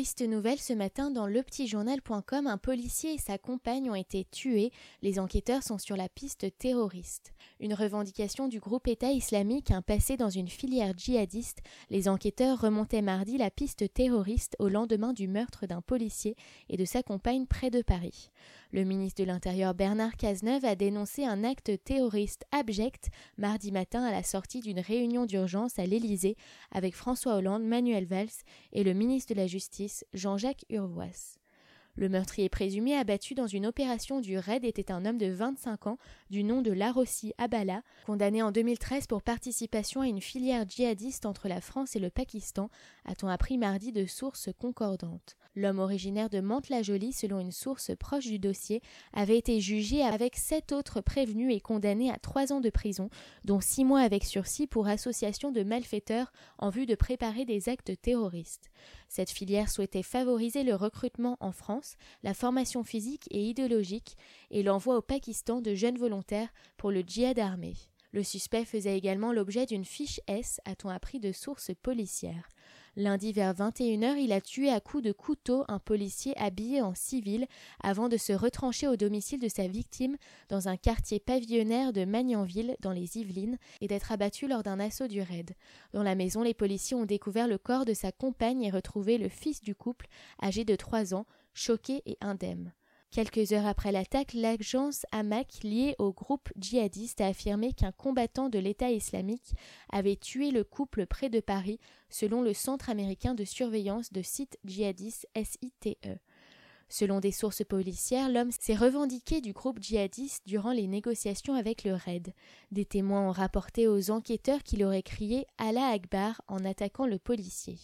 Triste nouvelle ce matin dans lepetitjournal.com, un policier et sa compagne ont été tués. Les enquêteurs sont sur la piste terroriste. Une revendication du groupe État islamique, un passé dans une filière djihadiste. Les enquêteurs remontaient mardi la piste terroriste au lendemain du meurtre d'un policier et de sa compagne près de Paris. Le ministre de l'Intérieur Bernard Cazeneuve a dénoncé un acte terroriste abject mardi matin à la sortie d'une réunion d'urgence à l'Élysée avec François Hollande, Manuel Valls et le ministre de la Justice Jean-Jacques Urvoas. Le meurtrier présumé abattu dans une opération du RAID était un homme de 25 ans du nom de Larossi Abala, condamné en 2013 pour participation à une filière djihadiste entre la France et le Pakistan, a-t-on appris mardi de sources concordantes. L'homme originaire de Mantes-la-Jolie, selon une source proche du dossier, avait été jugé avec sept autres prévenus et condamné à trois ans de prison, dont six mois avec sursis pour association de malfaiteurs en vue de préparer des actes terroristes. Cette filière souhaitait favoriser le recrutement en France, la formation physique et idéologique et l'envoi au Pakistan de jeunes volontaires pour le djihad armé. Le suspect faisait également l'objet d'une fiche S, a-t-on appris de sources policières. Lundi vers 21h, il a tué à coups de couteau un policier habillé en civil avant de se retrancher au domicile de sa victime dans un quartier pavillonnaire de Magnanville dans les Yvelines et d'être abattu lors d'un assaut du raid. Dans la maison, les policiers ont découvert le corps de sa compagne et retrouvé le fils du couple, âgé de 3 ans, choqué et indemne. Quelques heures après l'attaque, l'agence Hamak, liée au groupe djihadiste, a affirmé qu'un combattant de l'État islamique avait tué le couple près de Paris, selon le Centre américain de surveillance de sites djihadistes SITE. Selon des sources policières, l'homme s'est revendiqué du groupe djihadiste durant les négociations avec le RAID. Des témoins ont rapporté aux enquêteurs qu'il aurait crié Allah Akbar en attaquant le policier.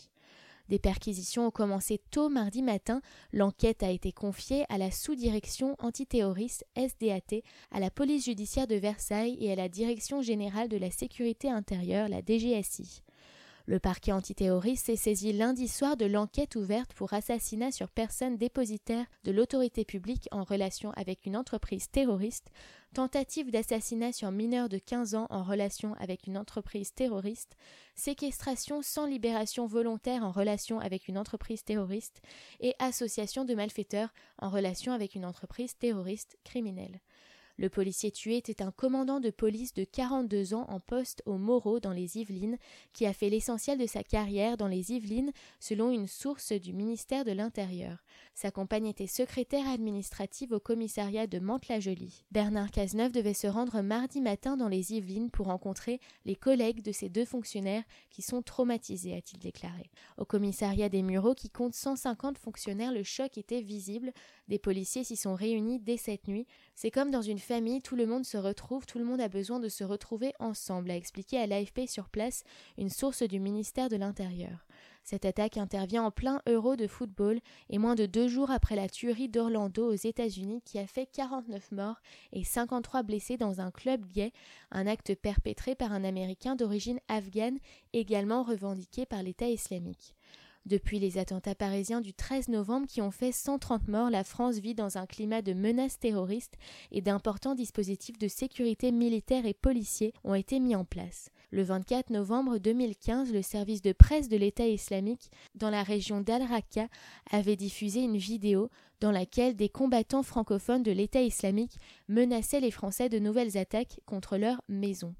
Des perquisitions ont commencé tôt mardi matin. L'enquête a été confiée à la sous-direction antiterroriste SDAT, à la police judiciaire de Versailles et à la direction générale de la sécurité intérieure, la DGSI. Le parquet antiterroriste s'est saisi lundi soir de l'enquête ouverte pour assassinat sur personne dépositaire de l'autorité publique en relation avec une entreprise terroriste, tentative d'assassinat sur mineur de 15 ans en relation avec une entreprise terroriste, séquestration sans libération volontaire en relation avec une entreprise terroriste et association de malfaiteurs en relation avec une entreprise terroriste criminelle. Le policier tué était un commandant de police de 42 ans en poste au Moreau dans les Yvelines, qui a fait l'essentiel de sa carrière dans les Yvelines, selon une source du ministère de l'Intérieur. Sa compagne était secrétaire administrative au commissariat de Mantes-la-Jolie. Bernard Cazeneuve devait se rendre mardi matin dans les Yvelines pour rencontrer les collègues de ces deux fonctionnaires qui sont traumatisés, a-t-il déclaré. Au commissariat des Mureaux, qui compte 150 fonctionnaires, le choc était visible. Des policiers s'y sont réunis dès cette nuit. C'est comme dans une famille, tout le monde se retrouve, tout le monde a besoin de se retrouver ensemble, a expliqué à l'AFP sur place une source du ministère de l'Intérieur. Cette attaque intervient en plein euro de football et moins de deux jours après la tuerie d'Orlando aux États-Unis qui a fait 49 morts et 53 blessés dans un club gay, un acte perpétré par un Américain d'origine afghane également revendiqué par l'État islamique. Depuis les attentats parisiens du 13 novembre qui ont fait 130 morts, la France vit dans un climat de menaces terroristes et d'importants dispositifs de sécurité militaire et policiers ont été mis en place. Le 24 novembre 2015, le service de presse de l'État islamique dans la région d'Al-Raqqa avait diffusé une vidéo dans laquelle des combattants francophones de l'État islamique menaçaient les Français de nouvelles attaques contre leurs maisons.